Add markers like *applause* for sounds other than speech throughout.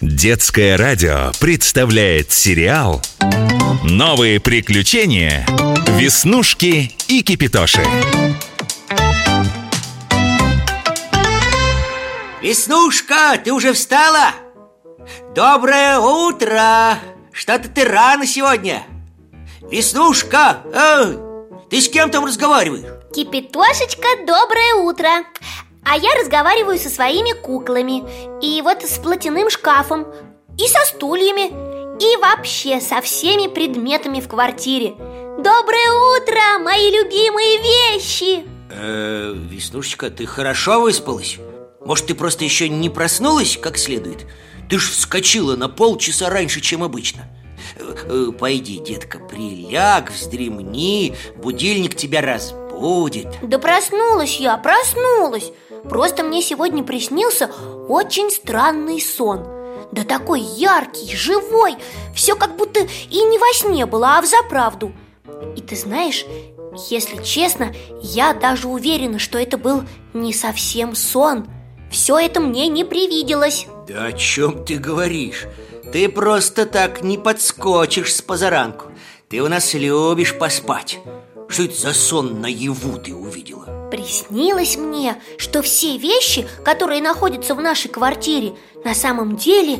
Детское радио представляет сериал «Новые приключения. Веснушки и Кипитоши». Веснушка, ты уже встала? Доброе утро! Что-то ты рано сегодня Веснушка, эй, ты с кем там разговариваешь? Кипятошечка, доброе утро А я разговариваю со своими куклами. И вот с платяным шкафом И со стульями И вообще со всеми предметами в квартире. Доброе утро, мои любимые вещи! Э, Веснушечка, ты хорошо выспалась? Может, ты просто еще не проснулась как следует? Ты ж вскочила на полчаса раньше, чем обычно. Э, э, Пойди, детка, приляг, вздремни Будильник тебя разбудит. Да проснулась я, проснулась Просто мне сегодня приснился очень странный сон. Да такой яркий, живой Все как будто и не во сне было, а в заправду. И ты знаешь, если честно, я даже уверена, что это был не совсем сон. Все это мне не привиделось. Да о чем ты говоришь? Ты просто так не подскочишь с позаранку. Ты у нас любишь поспать. Что это за сон наяву ты увидела? Приснилось мне, что все вещи, которые находятся в нашей квартире, на самом деле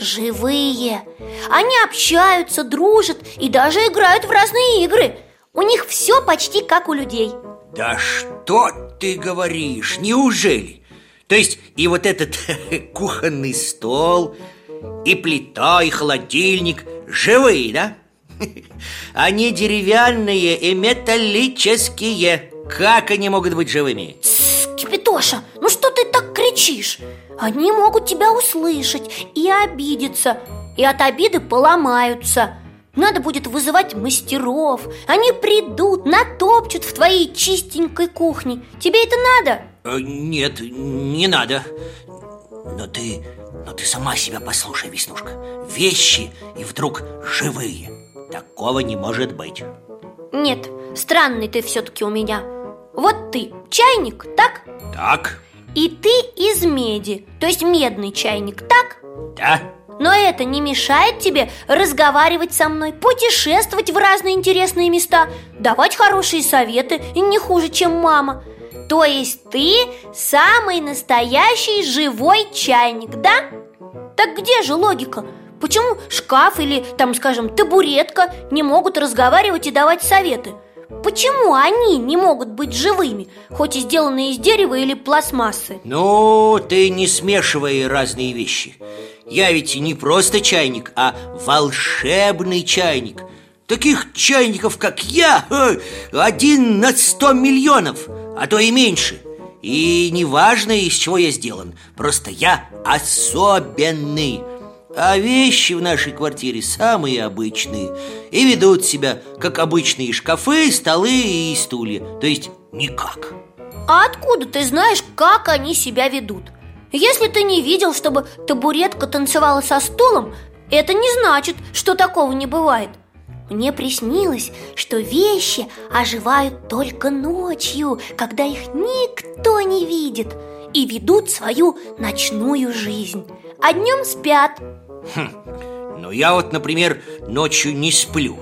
живые Они общаются, дружат и даже играют в разные игры У них все почти как у людей Да что ты говоришь? Неужели? То есть и вот этот *laughs* кухонный стол, и плита, и холодильник живые, да? *laughs* Они деревянные и металлические Как они могут быть живыми? Тссс, Кипятоша, ну что ты так кричишь? Они могут тебя услышать и обидеться И от обиды поломаются. Надо будет вызывать мастеров. Они придут, натопчут в твоей чистенькой кухне. Тебе это надо? Э, Нет, не надо. Но ты, но ты сама себя послушай, Веснушка. Вещи и вдруг живые. Такого не может быть. Нет, странный ты все-таки у меня Вот ты чайник, так? Так, И ты из меди, то есть медный чайник, так? да? Но это не мешает тебе разговаривать со мной, путешествовать в разные интересные места, давать хорошие советы, не хуже, чем мама. То есть ты самый настоящий живой чайник, да? Так где же логика? Почему шкаф или, там, скажем, табуретка не могут разговаривать и давать советы? Почему они не могут быть живыми, хоть и сделанные из дерева или пластмассы? Ну, ты не смешивай разные вещи. Я ведь не просто чайник, а волшебный чайник. Таких чайников, как я, *laughs* э, один на сто миллионов, а то и меньше. И неважно, из чего я сделан, просто я особенный а вещи в нашей квартире самые обычные И ведут себя, как обычные шкафы, столы и стулья То есть никак А откуда ты знаешь, как они себя ведут? Если ты не видел, чтобы табуретка танцевала со стулом, это не значит, что такого не бывает. Мне приснилось, что вещи оживают только ночью, когда их никто не видит, и ведут свою ночную жизнь. А днем спят. Но я вот, например, ночью не сплю.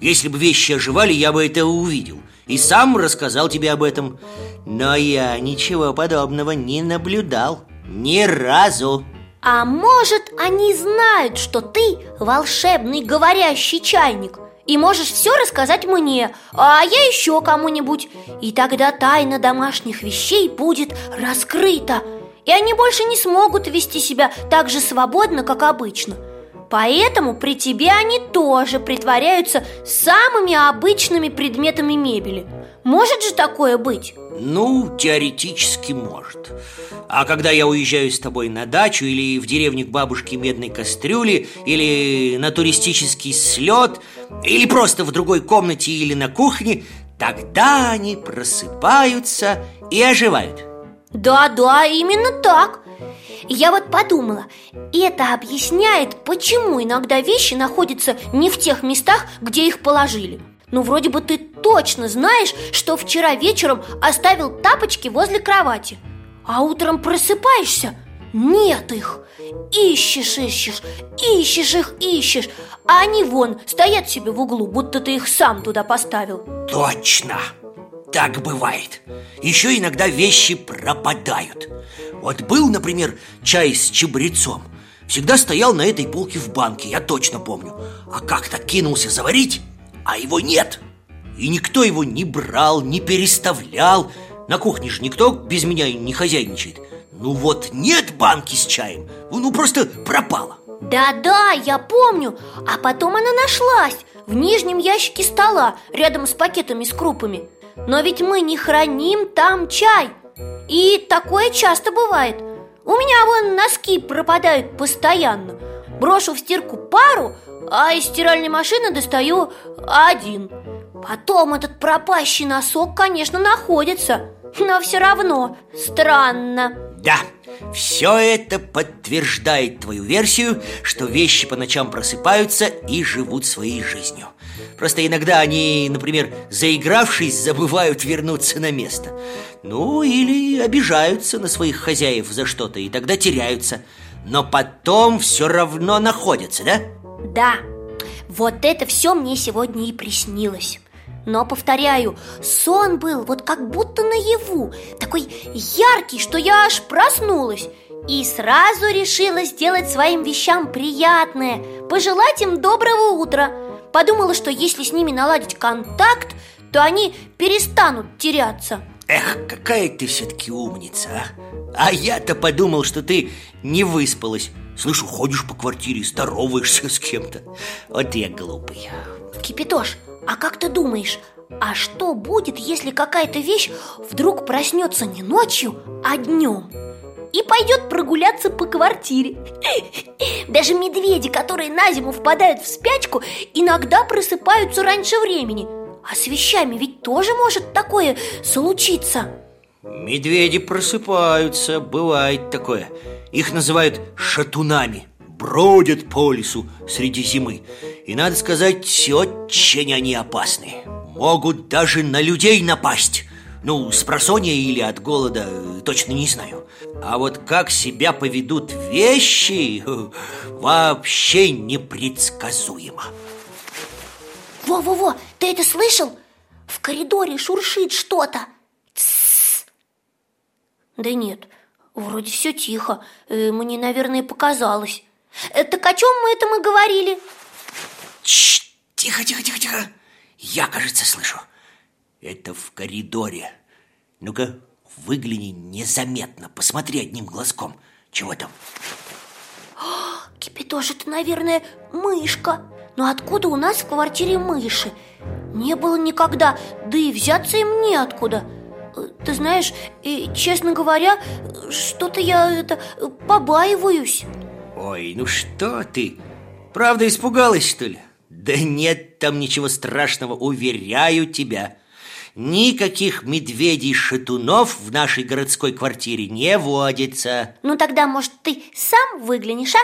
Если бы вещи оживали, я бы это увидел. И сам рассказал тебе об этом. Но я ничего подобного не наблюдал. Ни разу. А может, они знают, что ты волшебный говорящий чайник? И можешь все рассказать мне, а я еще кому-нибудь. И тогда тайна домашних вещей будет раскрыта И они больше не смогут вести себя так же свободно, как обычно. Поэтому при тебе они тоже притворяются самыми обычными предметами мебели. Может же такое быть? Ну, теоретически может. А когда я уезжаю с тобой на дачу Или в деревню к бабушке Медной Кастрюли Или на туристический слет Или просто в другой комнате или на кухне Тогда они просыпаются и оживают Да-да, именно так. Я вот подумала, это объясняет, почему иногда вещи находятся не в тех местах, где их положили. Ну, вроде бы ты точно знаешь, что вчера вечером оставил тапочки возле кровати А утром просыпаешься, нет их. Ищешь, ищешь, ищешь их, ищешь А они вон, стоят себе в углу, будто ты их сам туда поставил. Точно! Так бывает. Еще иногда вещи пропадают. Вот был, например, чай с чабрецом. Всегда стоял на этой полке в банке, я точно помню. А как-то кинулся заварить, а его нет. И никто его не брал, не переставлял. На кухне же никто без меня не хозяйничает. Ну вот нет банки с чаем, ну просто пропала. Да-да, я помню. А потом она нашлась В нижнем ящике стола, рядом с пакетами с крупами но ведь мы не храним там чай. И такое часто бывает. У меня вон носки пропадают постоянно. Брошу в стирку пару, а из стиральной машины достаю один. Потом этот пропащий носок, конечно, находится Но все равно странно. Да, все это подтверждает твою версию, что вещи по ночам просыпаются и живут своей жизнью Просто иногда они, например, заигравшись, забывают вернуться на место. Ну, или обижаются на своих хозяев за что-то, и тогда теряются. Но потом все равно находятся, да? Да, вот это все мне сегодня и приснилось. Но, повторяю, сон был вот как будто наяву Такой яркий, что я аж проснулась И сразу решила сделать своим вещам приятное Пожелать им доброго утра Подумала, что если с ними наладить контакт, то они перестанут теряться Эх, какая ты все-таки умница, а? А я-то подумал, что ты не выспалась Слышу, ходишь по квартире, здороваешься с кем-то Вот я глупый Кипятош, а как ты думаешь, а что будет, если какая-то вещь вдруг проснется не ночью, а днем? И пойдет прогуляться по квартире. Даже медведи, которые на зиму впадают в спячку Иногда просыпаются раньше времени. А с вещами ведь тоже может такое случиться. Медведи просыпаются, бывает такое. Их называют шатунами. Бродят по лесу среди зимы. И надо сказать, очень они опасные. Могут даже на людей напасть Ну, с просонья или от голода, точно не знаю. А вот как себя поведут вещи, вообще непредсказуемо. Во-во-во, ты это слышал? В коридоре шуршит что-то. Да нет, вроде все тихо. Э, Мне, наверное, показалось. Э, Так о чем мы это мы говорили? тихо, тихо, тихо, тихо. Я, кажется, слышу. Это в коридоре. Ну-ка, выгляни незаметно, посмотри одним глазком. Чего там? *gasps* О, Кипятош, это, наверное, мышка. Но откуда у нас в квартире мыши? Не было никогда, да и взяться им неоткуда. Э, ты знаешь, и, честно говоря, что-то я это побаиваюсь. Ой, ну что ты? Правда испугалась, что ли? Да нет там ничего страшного, уверяю тебя. Никаких медведей-шатунов в нашей городской квартире не водится. Ну тогда, может, ты сам выглянешь, а?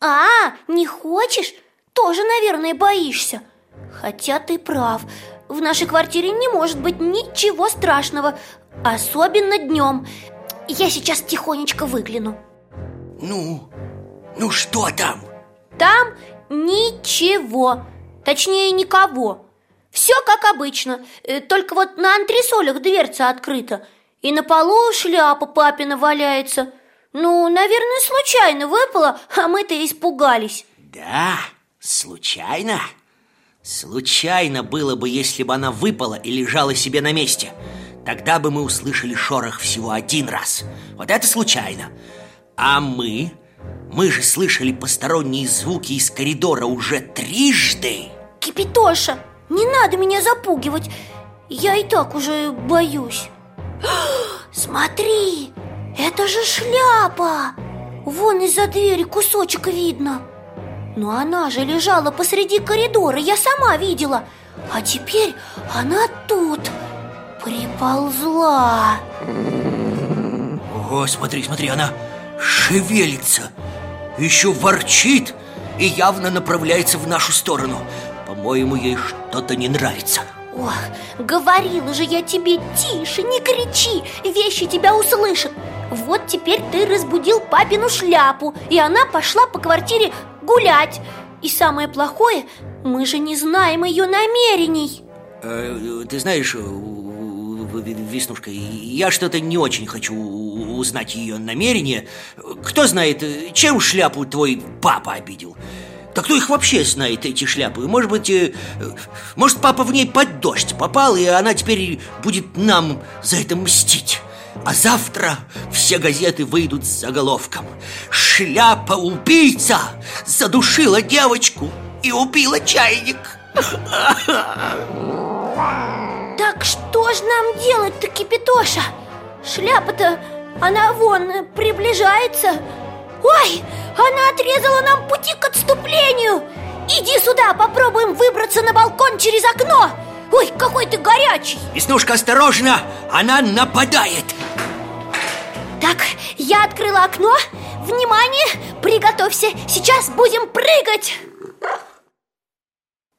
А, не хочешь? Тоже, наверное, боишься. Хотя ты прав. В нашей квартире не может быть ничего страшного, особенно днем. Я сейчас тихонечко выгляну. Ну, ну что там? Там Ничего, точнее никого Все как обычно, э, только вот на антресолях дверца открыта. И на полу шляпа папина валяется. Ну, наверное, случайно выпала, а мы-то испугались. Да, случайно? Случайно было бы, если бы она выпала и лежала себе на месте. Тогда бы мы услышали шорох всего один раз. Вот это случайно. А мы? Мы же слышали посторонние звуки из коридора уже трижды. Кипитоша, не надо меня запугивать. Я и так уже боюсь. *gasps* Смотри, это же шляпа. Вон из-за двери кусочек видно. Но она же лежала посреди коридора, я сама видела. А теперь она тут приползла. О, смотри, смотри, она шевелится еще ворчит и явно направляется в нашу сторону По-моему, ей что-то не нравится. Ох, говорила же я тебе, тише, не кричи, вещи тебя услышат. Вот теперь ты разбудил папину шляпу И она пошла по квартире гулять. И самое плохое, мы же не знаем ее намерений. Э, Ты знаешь, Веснушка, я что-то не очень хочу узнать ее намерения. Кто знает, чем шляпу твой папа обидел? Да кто их вообще знает, эти шляпы? Может быть, э, может папа в ней под дождь попал И она теперь будет нам за это мстить а завтра все газеты выйдут с заголовком «Шляпа-убийца задушила девочку и убила чайник» Так что же нам делать-то, Кипятоша? Шляпа-то, она вон, приближается Ой, она отрезала нам пути к отступлению. Иди сюда, попробуем выбраться на балкон через окно. Ой, какой ты горячий. Веснушка, осторожно, она нападает. Так, я открыла окно. Внимание, приготовься, сейчас будем прыгать.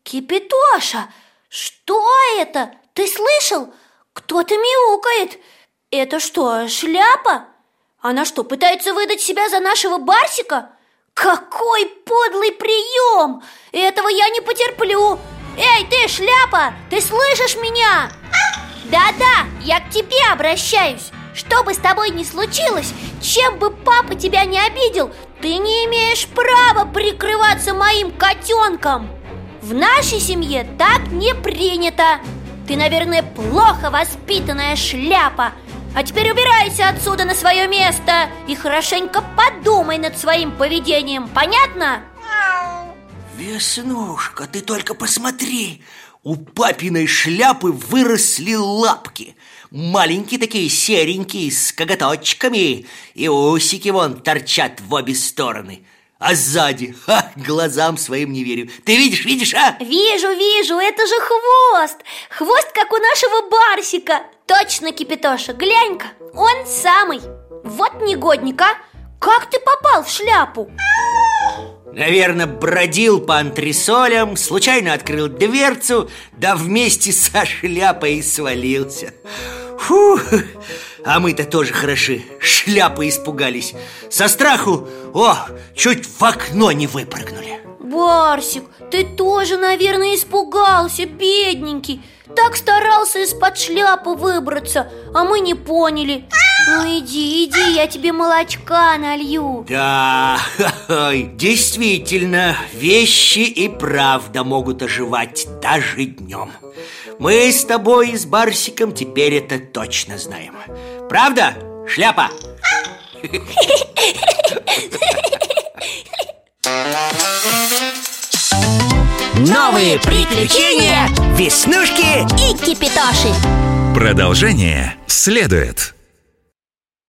Кипятоша, что это? Ты слышал? Кто-то мяукает. Это что, шляпа? Она что, пытается выдать себя за нашего Барсика? Какой подлый прием! Этого я не потерплю! Эй, ты, шляпа, ты слышишь меня? Да-да, я к тебе обращаюсь Что бы с тобой ни случилось, чем бы папа тебя не обидел Ты не имеешь права прикрываться моим котенком В нашей семье так не принято Ты, наверное, плохо воспитанная шляпа а теперь убирайся отсюда на свое место и хорошенько подумай над своим поведением, понятно? Веснушка, ты только посмотри. У папиной шляпы выросли лапки. Маленькие такие, серенькие, с коготочками. И усики вон торчат в обе стороны. А сзади, ха, глазам своим не верю. Ты видишь, видишь, а? Вижу, вижу, это же хвост! Хвост, как у нашего Барсика Точно, Кипятоша, глянь-ка, он самый Вот негодник, а Как ты попал в шляпу? Наверное, бродил по антресолям, случайно открыл дверцу, да вместе со шляпой свалился. Фу, а мы-то тоже хороши, шляпы испугались. Со страху, о, чуть в окно не выпрыгнули. Барсик, ты тоже, наверное, испугался, бедненький Так старался из-под шляпы выбраться, а мы не поняли. Ну иди, иди, я тебе молочка налью. Да, *laughs* действительно, вещи и правда могут оживать даже днем. Мы с тобой и с Барсиком теперь это точно знаем. Правда, шляпа? *laughs* Новые приключения Веснушки и Кипитоши. Продолжение следует